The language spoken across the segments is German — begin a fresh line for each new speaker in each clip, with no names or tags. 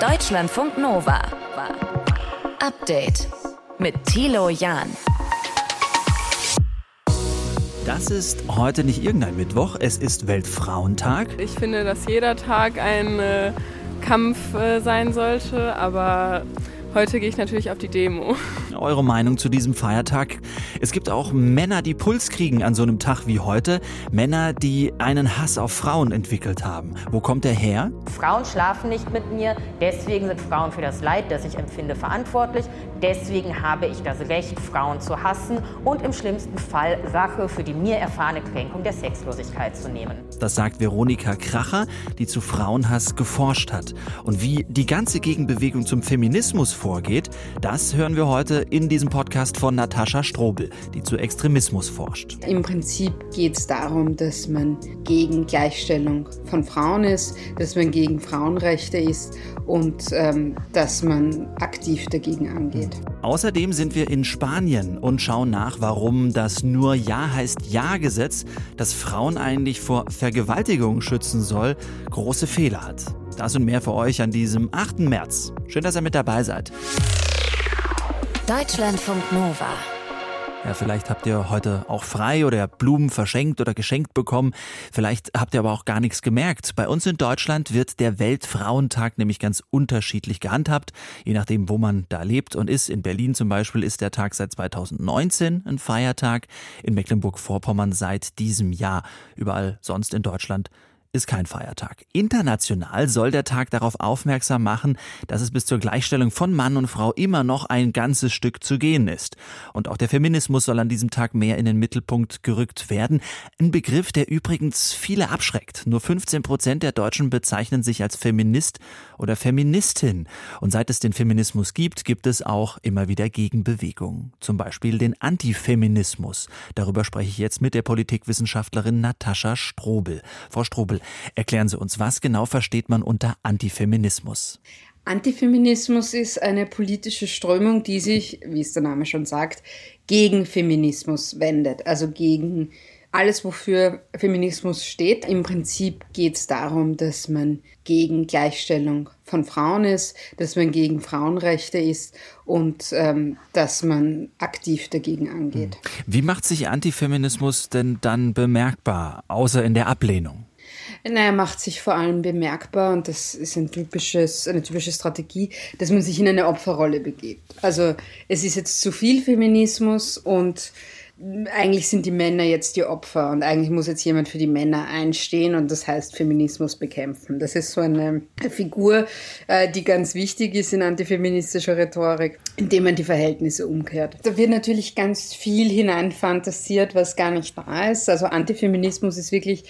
Deutschlandfunk Nova. Update mit Thilo Jahn.
Das ist heute nicht irgendein Mittwoch, es ist Weltfrauentag.
Ich finde, dass jeder Tag ein äh, Kampf äh, sein sollte, aber Heute gehe ich natürlich auf die Demo.
Eure Meinung zu diesem Feiertag? Es gibt auch Männer, die Puls kriegen an so einem Tag wie heute. Männer, die einen Hass auf Frauen entwickelt haben. Wo kommt der her?
Frauen schlafen nicht mit mir, deswegen sind Frauen für das Leid, das ich empfinde, verantwortlich. Deswegen habe ich das Recht, Frauen zu hassen und im schlimmsten Fall Rache für die mir erfahrene Kränkung der Sexlosigkeit zu nehmen.
Das sagt Veronika Kracher, die zu Frauenhass geforscht hat. Und wie die ganze Gegenbewegung zum Feminismus vorgeht, das hören wir heute in diesem Podcast von Natascha Strobel, die zu Extremismus forscht.
Im Prinzip geht es darum, dass man gegen Gleichstellung von Frauen ist, dass man gegen Frauenrechte ist und ähm, dass man aktiv dagegen angeht.
Außerdem sind wir in Spanien und schauen nach, warum das nur Ja heißt Ja-Gesetz, das Frauen eigentlich vor Vergewaltigung schützen soll, große Fehler hat. Das und mehr für euch an diesem 8. März. Schön, dass ihr mit dabei seid.
Deutschlandfunk Nova.
Ja, vielleicht habt ihr heute auch frei oder Blumen verschenkt oder geschenkt bekommen. Vielleicht habt ihr aber auch gar nichts gemerkt. Bei uns in Deutschland wird der Weltfrauentag nämlich ganz unterschiedlich gehandhabt, je nachdem, wo man da lebt und ist. In Berlin zum Beispiel ist der Tag seit 2019 ein Feiertag, in Mecklenburg-Vorpommern seit diesem Jahr. Überall sonst in Deutschland ist kein Feiertag. International soll der Tag darauf aufmerksam machen, dass es bis zur Gleichstellung von Mann und Frau immer noch ein ganzes Stück zu gehen ist. Und auch der Feminismus soll an diesem Tag mehr in den Mittelpunkt gerückt werden. Ein Begriff, der übrigens viele abschreckt. Nur 15 Prozent der Deutschen bezeichnen sich als Feminist oder Feministin. Und seit es den Feminismus gibt, gibt es auch immer wieder Gegenbewegungen. Zum Beispiel den Antifeminismus. Darüber spreche ich jetzt mit der Politikwissenschaftlerin Natascha Strobel. Frau Strobel, Erklären Sie uns, was genau versteht man unter Antifeminismus?
Antifeminismus ist eine politische Strömung, die sich, wie es der Name schon sagt, gegen Feminismus wendet, also gegen alles, wofür Feminismus steht. Im Prinzip geht es darum, dass man gegen Gleichstellung von Frauen ist, dass man gegen Frauenrechte ist und ähm, dass man aktiv dagegen angeht.
Wie macht sich Antifeminismus denn dann bemerkbar, außer in der Ablehnung?
Naja, macht sich vor allem bemerkbar und das ist ein typisches, eine typische Strategie, dass man sich in eine Opferrolle begibt. Also es ist jetzt zu viel Feminismus und eigentlich sind die Männer jetzt die Opfer und eigentlich muss jetzt jemand für die Männer einstehen und das heißt Feminismus bekämpfen. Das ist so eine Figur, äh, die ganz wichtig ist in antifeministischer Rhetorik, indem man die Verhältnisse umkehrt. Da wird natürlich ganz viel hineinfantasiert, was gar nicht da ist. Also Antifeminismus ist wirklich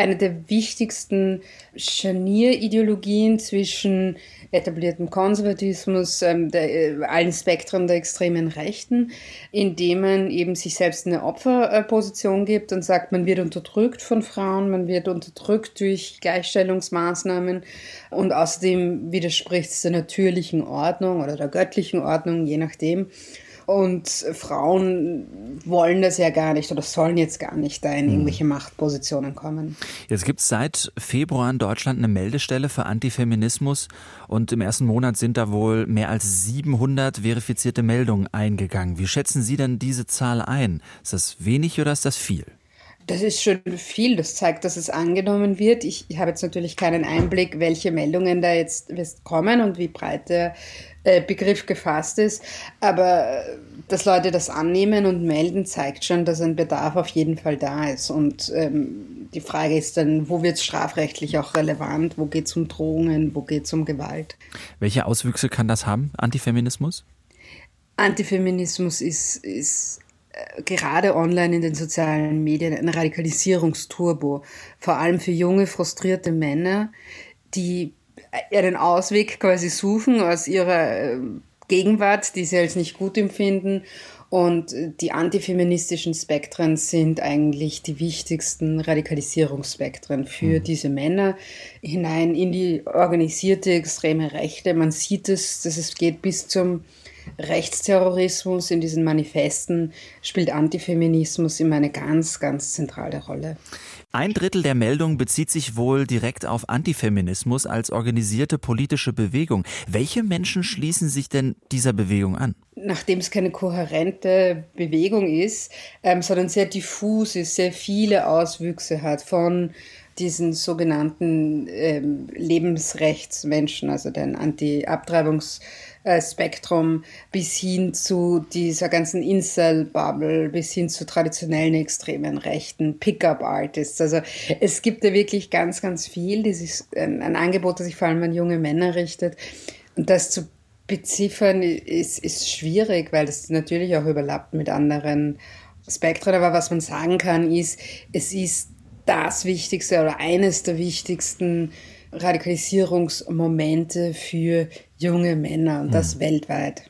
eine der wichtigsten Scharnierideologien zwischen etabliertem Konservatismus, ähm, der, äh, allen Spektren der extremen Rechten, indem man eben sich selbst eine Opferposition gibt und sagt, man wird unterdrückt von Frauen, man wird unterdrückt durch Gleichstellungsmaßnahmen und außerdem widerspricht es der natürlichen Ordnung oder der göttlichen Ordnung, je nachdem. Und Frauen wollen das ja gar nicht oder sollen jetzt gar nicht da in hm. irgendwelche Machtpositionen kommen.
Jetzt gibt es seit Februar in Deutschland eine Meldestelle für Antifeminismus und im ersten Monat sind da wohl mehr als 700 verifizierte Meldungen eingegangen. Wie schätzen Sie denn diese Zahl ein? Ist das wenig oder ist das viel?
Das ist schon viel. Das zeigt, dass es angenommen wird. Ich, ich habe jetzt natürlich keinen Einblick, welche Meldungen da jetzt kommen und wie breit der äh, Begriff gefasst ist. Aber äh, dass Leute das annehmen und melden, zeigt schon, dass ein Bedarf auf jeden Fall da ist. Und ähm, die Frage ist dann, wo wird es strafrechtlich auch relevant? Wo geht es um Drohungen? Wo geht es um Gewalt?
Welche Auswüchse kann das haben, Antifeminismus?
Antifeminismus ist, ist gerade online in den sozialen Medien ein Radikalisierungsturbo. Vor allem für junge, frustrierte Männer, die einen Ausweg quasi suchen aus ihrer äh, Gegenwart, die sie als nicht gut empfinden. Und die antifeministischen Spektren sind eigentlich die wichtigsten Radikalisierungsspektren für mhm. diese Männer hinein in die organisierte extreme Rechte. Man sieht es, dass es geht bis zum Rechtsterrorismus, in diesen Manifesten spielt Antifeminismus immer eine ganz, ganz zentrale Rolle.
Ein Drittel der Meldungen bezieht sich wohl direkt auf Antifeminismus als organisierte politische Bewegung. Welche Menschen schließen sich denn dieser Bewegung an?
Nachdem es keine kohärente Bewegung ist, ähm, sondern sehr diffus ist, sehr viele Auswüchse hat von diesen sogenannten ähm, Lebensrechtsmenschen, also den Anti-Abtreibungs- Spektrum bis hin zu dieser ganzen Incel-Bubble, bis hin zu traditionellen extremen Rechten, Pickup-Artists. Also es gibt da wirklich ganz, ganz viel. Das ist ein, ein Angebot, das sich vor allem an junge Männer richtet. Und das zu beziffern ist, ist schwierig, weil das natürlich auch überlappt mit anderen Spektren. Aber was man sagen kann, ist, es ist das Wichtigste oder eines der wichtigsten Radikalisierungsmomente für junge Männer und das hm. weltweit.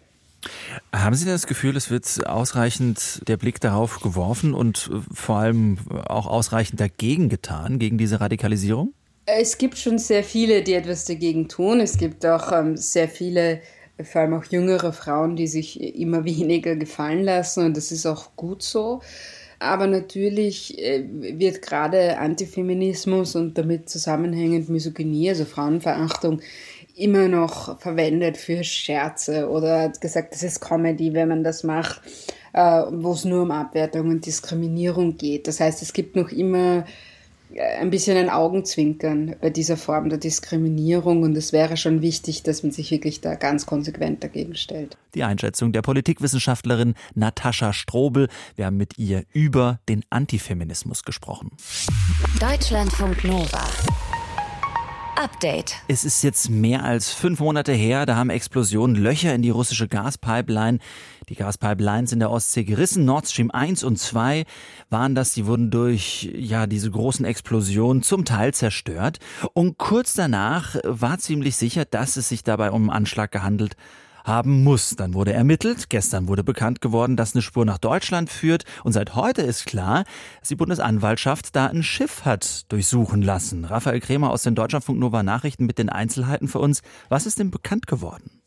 Haben Sie das Gefühl, es wird ausreichend der Blick darauf geworfen und vor allem auch ausreichend dagegen getan, gegen diese Radikalisierung?
Es gibt schon sehr viele, die etwas dagegen tun. Es gibt auch ähm, sehr viele, vor allem auch jüngere Frauen, die sich immer weniger gefallen lassen und das ist auch gut so. Aber natürlich äh, wird gerade Antifeminismus und damit zusammenhängend Misogynie, also Frauenverachtung, immer noch verwendet für Scherze oder gesagt, das ist Comedy, wenn man das macht, äh, wo es nur um Abwertung und Diskriminierung geht. Das heißt, es gibt noch immer ein bisschen ein Augenzwinkern bei dieser Form der Diskriminierung und es wäre schon wichtig, dass man sich wirklich da ganz konsequent dagegen stellt.
Die Einschätzung der Politikwissenschaftlerin Natascha Strobel. Wir haben mit ihr über den Antifeminismus gesprochen.
Deutschlandfunk Nova. Update.
Es ist jetzt mehr als fünf Monate her, da haben Explosionen Löcher in die russische Gaspipeline, die Gaspipelines in der Ostsee gerissen. Nord Stream 1 und 2 waren das, die wurden durch ja diese großen Explosionen zum Teil zerstört. Und kurz danach war ziemlich sicher, dass es sich dabei um einen Anschlag gehandelt haben muss. Dann wurde ermittelt. Gestern wurde bekannt geworden, dass eine Spur nach Deutschland führt. Und seit heute ist klar, dass die Bundesanwaltschaft da ein Schiff hat durchsuchen lassen. Raphael Krämer aus den Deutschlandfunk Nova Nachrichten mit den Einzelheiten für uns. Was ist denn bekannt geworden?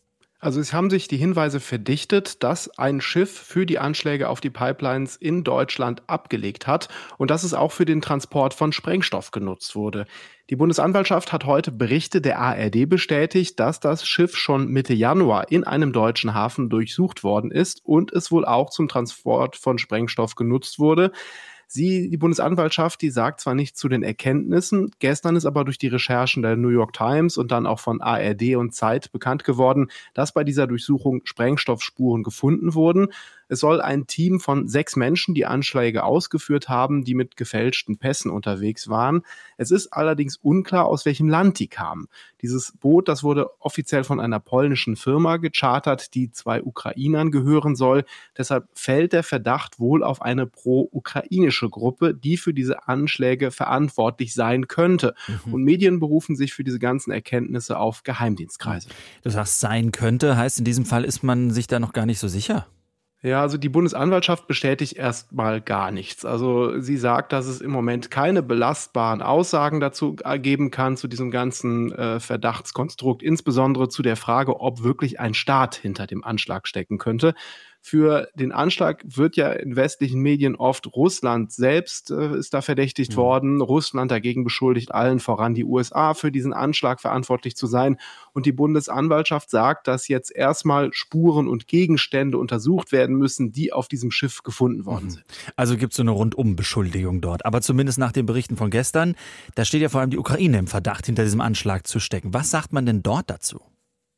Also es haben sich die Hinweise verdichtet, dass ein Schiff für die Anschläge auf die Pipelines in Deutschland abgelegt hat und dass es auch für den Transport von Sprengstoff genutzt wurde. Die Bundesanwaltschaft hat heute Berichte der ARD bestätigt, dass das Schiff schon Mitte Januar in einem deutschen Hafen durchsucht worden ist und es wohl auch zum Transport von Sprengstoff genutzt wurde. Sie, die Bundesanwaltschaft, die sagt zwar nicht zu den Erkenntnissen, gestern ist aber durch die Recherchen der New York Times und dann auch von ARD und Zeit bekannt geworden, dass bei dieser Durchsuchung Sprengstoffspuren gefunden wurden. Es soll ein Team von sechs Menschen die Anschläge ausgeführt haben, die mit gefälschten Pässen unterwegs waren. Es ist allerdings unklar, aus welchem Land die kamen. Dieses Boot, das wurde offiziell von einer polnischen Firma gechartert, die zwei Ukrainern gehören soll. Deshalb fällt der Verdacht wohl auf eine pro-ukrainische Gruppe, die für diese Anschläge verantwortlich sein könnte. Mhm. Und Medien berufen sich für diese ganzen Erkenntnisse auf Geheimdienstkreise.
Du sagst sein könnte, heißt in diesem Fall ist man sich da noch gar nicht so sicher.
Ja, also die Bundesanwaltschaft bestätigt erstmal gar nichts. Also sie sagt, dass es im Moment keine belastbaren Aussagen dazu geben kann, zu diesem ganzen äh, Verdachtskonstrukt, insbesondere zu der Frage, ob wirklich ein Staat hinter dem Anschlag stecken könnte. Für den Anschlag wird ja in westlichen Medien oft Russland selbst äh, ist da verdächtigt mhm. worden. Russland dagegen beschuldigt allen voran die USA für diesen Anschlag verantwortlich zu sein. Und die Bundesanwaltschaft sagt, dass jetzt erstmal Spuren und Gegenstände untersucht werden müssen, die auf diesem Schiff gefunden worden mhm. sind.
Also gibt es so eine Rundumbeschuldigung dort. Aber zumindest nach den Berichten von gestern, da steht ja vor allem die Ukraine im Verdacht, hinter diesem Anschlag zu stecken. Was sagt man denn dort dazu?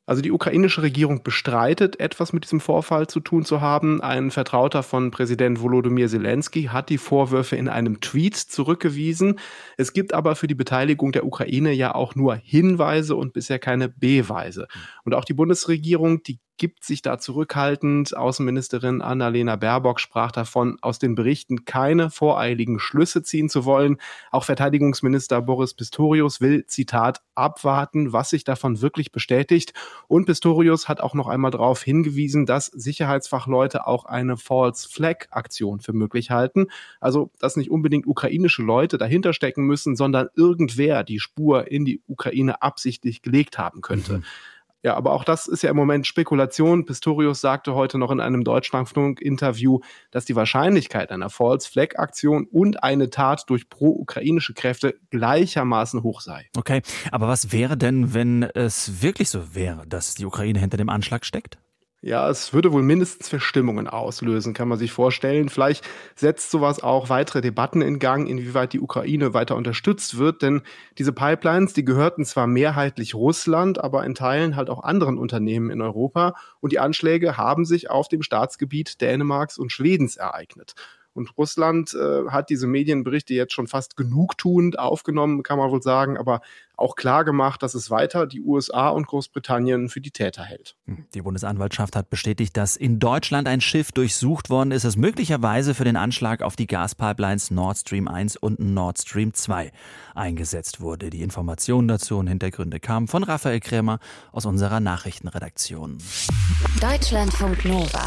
Also die ukrainische Regierung bestreitet, etwas mit diesem Vorfall zu tun zu haben. Ein Vertrauter von Präsident Volodymyr Zelensky hat die Vorwürfe in einem Tweet zurückgewiesen. Es gibt aber für die Beteiligung der Ukraine ja auch nur Hinweise und bisher keine Beweise. Und auch die Bundesregierung, die gibt sich da zurückhaltend. Außenministerin Annalena Baerbock sprach davon, aus den Berichten keine voreiligen Schlüsse ziehen zu wollen. Auch Verteidigungsminister Boris Pistorius will, Zitat, abwarten, was sich davon wirklich bestätigt. Und Pistorius hat auch noch einmal darauf hingewiesen, dass Sicherheitsfachleute auch eine False Flag Aktion für möglich halten. Also, dass nicht unbedingt ukrainische Leute dahinter stecken müssen, sondern irgendwer die Spur in die Ukraine absichtlich gelegt haben könnte. Mhm. Ja, aber auch das ist ja im Moment Spekulation. Pistorius sagte heute noch in einem Deutschlandfunk-Interview, dass die Wahrscheinlichkeit einer False-Flag-Aktion und eine Tat durch pro-ukrainische Kräfte gleichermaßen hoch sei.
Okay, aber was wäre denn, wenn es wirklich so wäre, dass die Ukraine hinter dem Anschlag steckt?
Ja, es würde wohl mindestens Verstimmungen auslösen, kann man sich vorstellen. Vielleicht setzt sowas auch weitere Debatten in Gang, inwieweit die Ukraine weiter unterstützt wird. Denn diese Pipelines, die gehörten zwar mehrheitlich Russland, aber in Teilen halt auch anderen Unternehmen in Europa. Und die Anschläge haben sich auf dem Staatsgebiet Dänemarks und Schwedens ereignet. Und Russland äh, hat diese Medienberichte jetzt schon fast genugtuend aufgenommen, kann man wohl sagen, aber auch klar gemacht, dass es weiter die USA und Großbritannien für die Täter hält.
Hm, die Bundesanwaltschaft hat bestätigt, dass in Deutschland ein Schiff durchsucht worden ist, das möglicherweise für den Anschlag auf die Gaspipelines Nord Stream 1 und Nord Stream 2 eingesetzt wurde. Die Informationen dazu und Hintergründe kamen von Raphael Krämer aus unserer Nachrichtenredaktion.
Deutschlandfunk Nova.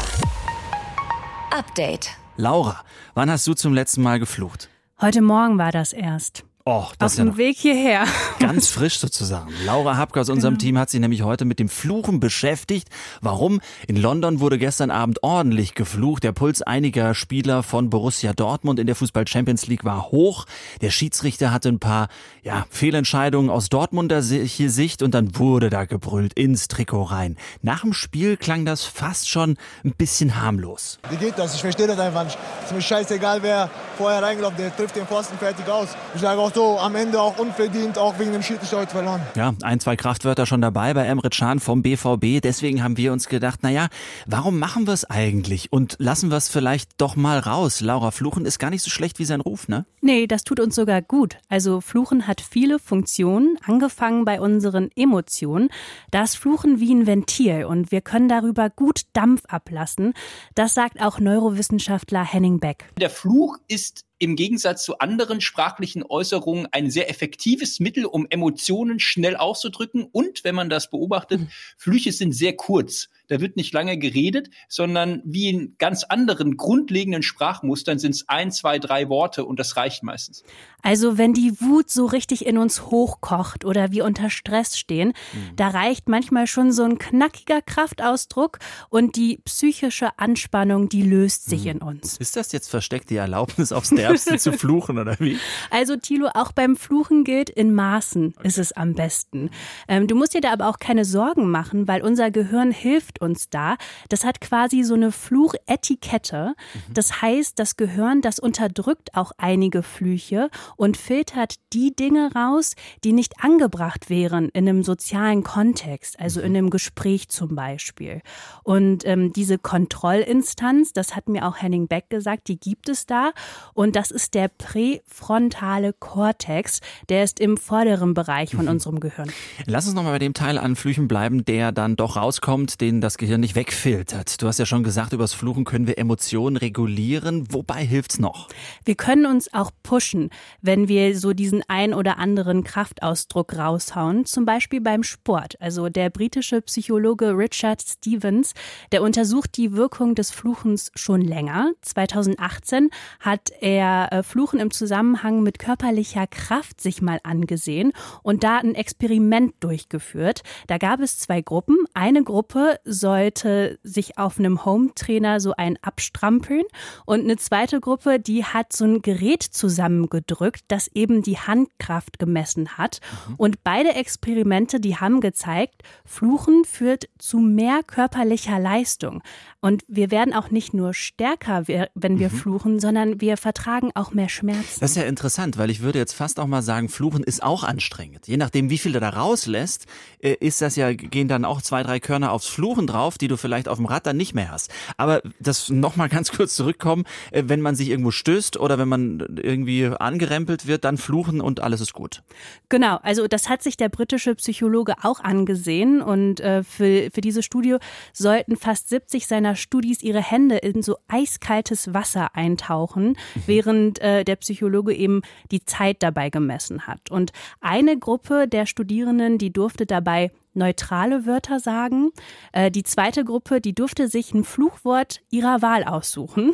Update.
Laura, wann hast du zum letzten Mal geflucht?
Heute Morgen war das erst.
Oh, das
Auf dem
ja
Weg hierher.
Ganz frisch sozusagen. Laura Hapke aus unserem
Genau.
Team hat sich nämlich heute mit dem Fluchen beschäftigt. Warum? In London wurde gestern Abend ordentlich geflucht. Der Puls einiger Spieler von Borussia Dortmund in der Fußball Champions League war hoch. Der Schiedsrichter hatte ein paar ja, Fehlentscheidungen aus Dortmunder Sicht und dann wurde da gebrüllt ins Trikot rein. Nach dem Spiel klang das fast schon ein bisschen harmlos.
Wie geht das? Ich verstehe das einfach nicht. Es ist mir scheißegal, wer vorher reingelaufen der trifft den Pfosten fertig aus. Ich sage auch so, am Ende auch unverdient, auch wegen dem Schiedsrichter heute verloren.
Ja, ein, zwei Kraftwörter schon dabei bei Emre Can vom BVB. Deswegen haben wir uns gedacht, naja, warum machen wir es eigentlich? Und lassen wir es vielleicht doch mal raus. Laura, Fluchen ist gar nicht so schlecht wie sein Ruf, ne?
Nee, das tut uns sogar gut. Also Fluchen hat viele Funktionen, angefangen bei unseren Emotionen. Das Fluchen wie ein Ventil und wir können darüber gut Dampf ablassen. Das sagt auch Neurowissenschaftler Henning Beck.
Der Fluch ist im Gegensatz zu anderen sprachlichen Äußerungen ein sehr effektives Mittel, um Emotionen schnell auszudrücken. Und wenn man das beobachtet, Flüche sind sehr kurz. Da wird nicht lange geredet, sondern wie in ganz anderen grundlegenden Sprachmustern sind es ein, zwei, drei Worte und das reicht meistens.
Also wenn die Wut so richtig in uns hochkocht oder wir unter Stress stehen, da reicht manchmal schon so ein knackiger Kraftausdruck und die psychische Anspannung, die löst sich in uns.
Ist das jetzt versteckt die Erlaubnis, aufs Derbste zu fluchen oder wie?
Also Thilo, auch beim Fluchen gilt, in Maßen ist es am besten. Ähm, du musst dir da aber auch keine Sorgen machen, weil unser Gehirn hilft uns da. Das hat quasi so eine Fluchetikette. Das heißt, das Gehirn, das unterdrückt auch einige Flüche und filtert die Dinge raus, die nicht angebracht wären in einem sozialen Kontext, also in einem Gespräch zum Beispiel. Und ähm, diese Kontrollinstanz, das hat mir auch Henning Beck gesagt, die gibt es da. Und das ist der präfrontale Kortex. Der ist im vorderen Bereich von unserem Gehirn.
Lass uns nochmal bei dem Teil an Flüchen bleiben, der dann doch rauskommt, den das Gehirn nicht wegfiltert. Du hast ja schon gesagt, übers Fluchen können wir Emotionen regulieren. Wobei hilft's noch?
Wir können uns auch pushen, wenn wir so diesen ein oder anderen Kraftausdruck raushauen, zum Beispiel beim Sport. Also der britische Psychologe Richard Stevens, der untersucht die Wirkung des Fluchens schon länger. 2018 hat er äh, Fluchen im Zusammenhang mit körperlicher Kraft sich mal angesehen und da ein Experiment durchgeführt. Da gab es zwei Gruppen. Eine Gruppe sollte sich auf einem Home-Trainer so ein abstrampeln und eine zweite Gruppe, die hat so ein Gerät zusammengedrückt, das eben die Handkraft gemessen hat. Und beide Experimente, die haben gezeigt, Fluchen führt zu mehr körperlicher Leistung. Und wir werden auch nicht nur stärker, wenn wir fluchen, sondern wir vertragen auch mehr Schmerzen.
Das ist ja interessant, weil ich würde jetzt fast auch mal sagen, Fluchen ist auch anstrengend. Je nachdem, wie viel du da rauslässt, äh, ist das ja, gehen dann auch zwei, drei Körner aufs Fluchen drauf, die du vielleicht auf dem Rad dann nicht mehr hast. Aber das nochmal ganz kurz zurückkommen, äh, wenn man sich irgendwo stößt oder wenn man irgendwie angerempelt wird, dann fluchen und alles ist gut.
Genau, also das hat sich der britische Psychologe auch angesehen und äh, für, für diese Studie sollten fast 70 seiner Studis ihre Hände in so eiskaltes Wasser eintauchen, während äh, der Psychologe eben die Zeit dabei gemessen hat. Und eine Gruppe der Studierenden, die durfte dabei neutrale Wörter sagen. Äh, die zweite Gruppe, die durfte sich ein Fluchwort ihrer Wahl aussuchen.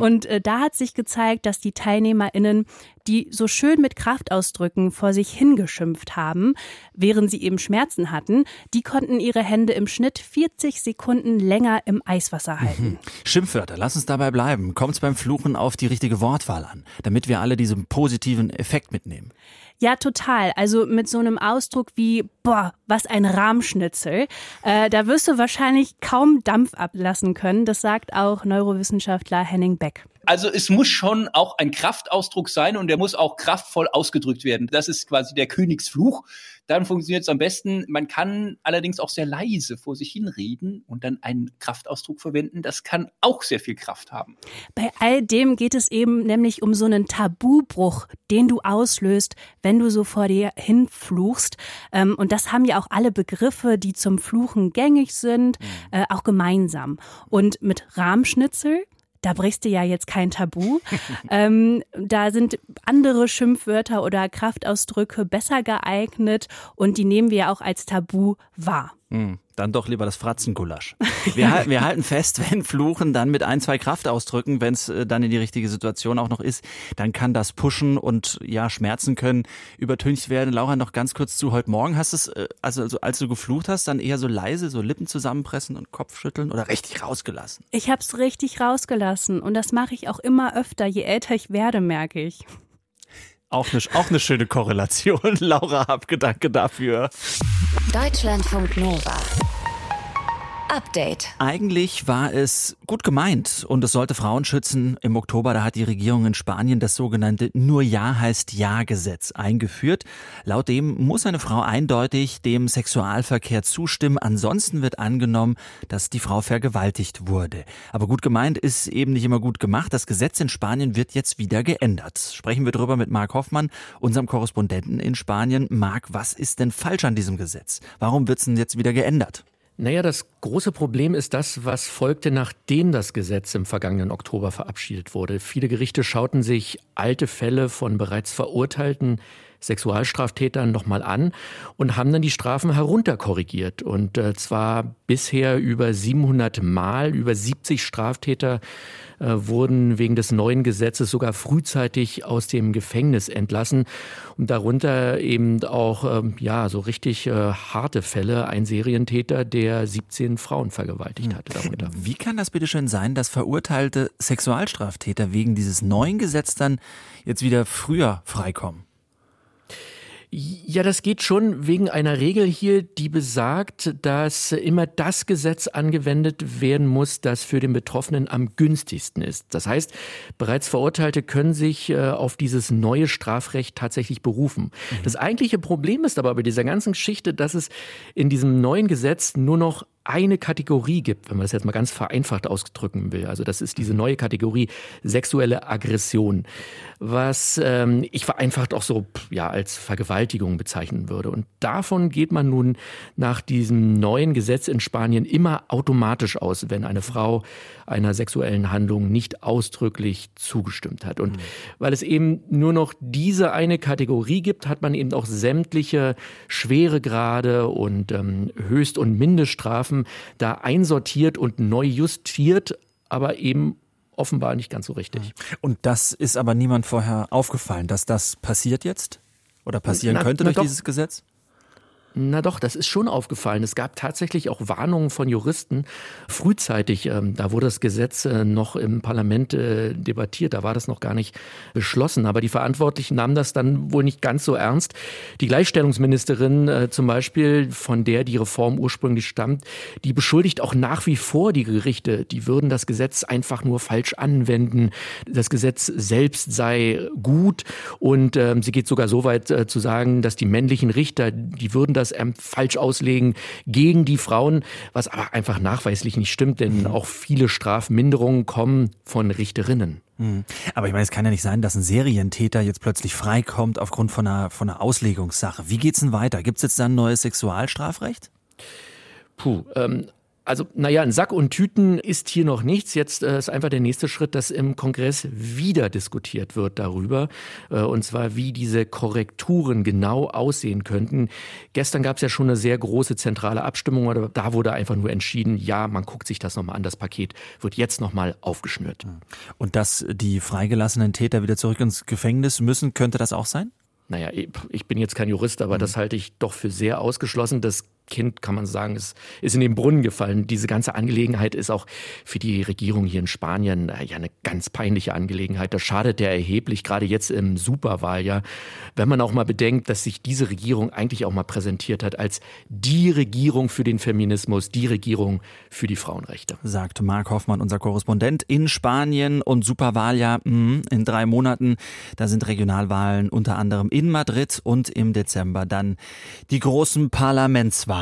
Und äh, da hat sich gezeigt, dass die TeilnehmerInnen die so schön mit Kraftausdrücken vor sich hingeschimpft haben, während sie eben Schmerzen hatten, die konnten ihre Hände im Schnitt 40 Sekunden länger im Eiswasser halten. Mhm.
Schimpfwörter, lass uns dabei bleiben. Kommt es beim Fluchen auf die richtige Wortwahl an, damit wir alle diesen positiven Effekt mitnehmen?
Ja, total. Also mit so einem Ausdruck wie, boah, was ein Rahmschnitzel. Äh, da wirst du wahrscheinlich kaum Dampf ablassen können. Das sagt auch Neurowissenschaftler Henning Beck.
Also es muss schon auch ein Kraftausdruck sein und der muss auch kraftvoll ausgedrückt werden. Das ist quasi der Königsfluch. Dann funktioniert es am besten. Man kann allerdings auch sehr leise vor sich hinreden und dann einen Kraftausdruck verwenden. Das kann auch sehr viel Kraft haben.
Bei all dem geht es eben nämlich um so einen Tabubruch, den du auslöst, wenn du so vor dir hinfluchst. Ähm, und das haben ja auch alle Begriffe, die zum Fluchen gängig sind, mhm. äh, auch gemeinsam. Und mit Rahmschnitzel da brichst du ja jetzt kein Tabu. ähm, da sind andere Schimpfwörter oder Kraftausdrücke besser geeignet und die nehmen wir auch als Tabu wahr.
Hm, dann doch lieber das Fratzengulasch. Wir, wir, halten fest, wenn Fluchen dann mit ein, zwei Kraftausdrücken, wenn es äh, dann in die richtige Situation auch noch ist, dann kann das pushen und ja, Schmerzen können übertüncht werden. Laura, noch ganz kurz zu heute Morgen. Hast du es, äh, also, also als du geflucht hast, dann eher so leise, so Lippen zusammenpressen und Kopf schütteln oder richtig rausgelassen?
Ich habe es richtig rausgelassen und das mache ich auch immer öfter. Je älter ich werde, merke ich.
Auch eine, auch eine schöne Korrelation. Laura Abgedanke dafür.
Deutschlandfunk Nova. Update.
Eigentlich war es gut gemeint und es sollte Frauen schützen. Im Oktober, da hat die Regierung in Spanien das sogenannte Nur Ja heißt Ja Gesetz eingeführt. Laut dem muss eine Frau eindeutig dem Sexualverkehr zustimmen. Ansonsten wird angenommen, dass die Frau vergewaltigt wurde. Aber gut gemeint ist eben nicht immer gut gemacht. Das Gesetz in Spanien wird jetzt wieder geändert. Sprechen wir drüber mit Marc Hoffmann, unserem Korrespondenten in Spanien. Marc, was ist denn falsch an diesem Gesetz? Warum wird es denn jetzt wieder geändert?
Naja, das große Problem ist das, was folgte, nachdem das Gesetz im vergangenen Oktober verabschiedet wurde. Viele Gerichte schauten sich alte Fälle von bereits verurteilten Sexualstraftätern nochmal an und haben dann die Strafen herunterkorrigiert. Und äh, zwar bisher über 700 Mal, über 70 Straftäter äh, wurden wegen des neuen Gesetzes sogar frühzeitig aus dem Gefängnis entlassen. Und darunter eben auch, äh, ja, so richtig äh, harte Fälle. Ein Serientäter, der 17 Frauen vergewaltigt hm. hatte darunter.
Wie kann das bitte schön sein, dass verurteilte Sexualstraftäter wegen dieses neuen Gesetzes dann jetzt wieder früher freikommen?
Ja, das geht schon wegen einer Regel hier, die besagt, dass immer das Gesetz angewendet werden muss, das für den Betroffenen am günstigsten ist. Das heißt, bereits Verurteilte können sich äh, auf dieses neue Strafrecht tatsächlich berufen. Mhm. Das eigentliche Problem ist aber bei dieser ganzen Geschichte, dass es in diesem neuen Gesetz nur noch eine Kategorie gibt, wenn man das jetzt mal ganz vereinfacht ausdrücken will. Also das ist diese neue Kategorie sexuelle Aggression, was ähm, ich vereinfacht auch so ja als Vergewaltigung bezeichnen würde. Und davon geht man nun nach diesem neuen Gesetz in Spanien immer automatisch aus, wenn eine Frau einer sexuellen Handlung nicht ausdrücklich zugestimmt hat. Und mhm. weil es eben nur noch diese eine Kategorie gibt, hat man eben auch sämtliche Schweregrade und ähm, Höchst- und Mindeststrafen da einsortiert und neu justiert, aber eben offenbar nicht ganz so richtig.
Und das ist aber niemand vorher aufgefallen, dass das passiert jetzt? Oder passieren na, könnte na durch doch. dieses Gesetz?
Na doch, das ist schon aufgefallen. Es gab tatsächlich auch Warnungen von Juristen frühzeitig. Ähm, da wurde das Gesetz äh, noch im Parlament äh, debattiert, da war das noch gar nicht beschlossen. Aber die Verantwortlichen nahmen das dann wohl nicht ganz so ernst. Die Gleichstellungsministerin äh, zum Beispiel, von der die Reform ursprünglich stammt, die beschuldigt auch nach wie vor die Gerichte, die würden das Gesetz einfach nur falsch anwenden. Das Gesetz selbst sei gut und ähm, sie geht sogar so weit zu sagen, dass die männlichen Richter, die würden das ähm, falsch auslegen gegen die Frauen, was aber einfach nachweislich nicht stimmt, denn mhm. auch viele Strafminderungen kommen von Richterinnen.
Mhm. Aber ich meine, es kann ja nicht sein, dass ein Serientäter jetzt plötzlich freikommt aufgrund von einer, von einer Auslegungssache. Wie geht's denn weiter? Gibt es jetzt dann ein neues Sexualstrafrecht?
Puh, ähm, Also, naja, ein Sack und Tüten ist hier noch nichts. Jetzt äh, ist einfach der nächste Schritt, dass im Kongress wieder diskutiert wird darüber. Äh, und zwar, wie diese Korrekturen genau aussehen könnten. Gestern gab es ja schon eine sehr große zentrale Abstimmung, aber da wurde einfach nur entschieden, ja, man guckt sich das nochmal an. Das Paket wird jetzt nochmal aufgeschnürt.
Und dass die freigelassenen Täter wieder zurück ins Gefängnis müssen, könnte das auch sein?
Naja, ich bin jetzt kein Jurist, aber mhm. das halte ich doch für sehr ausgeschlossen. Das Kind, kann man sagen, ist, ist in den Brunnen gefallen. Diese ganze Angelegenheit ist auch für die Regierung hier in Spanien äh, ja eine ganz peinliche Angelegenheit. Das schadet der erheblich, gerade jetzt im Superwahljahr. Wenn man auch mal bedenkt, dass sich diese Regierung eigentlich auch mal präsentiert hat als die Regierung für den Feminismus, die Regierung für die Frauenrechte.
Sagt Marc Hoffmann, unser Korrespondent in Spanien und Superwahljahr mh, in drei Monaten. Da sind Regionalwahlen unter anderem in Madrid und im Dezember dann die großen Parlamentswahlen.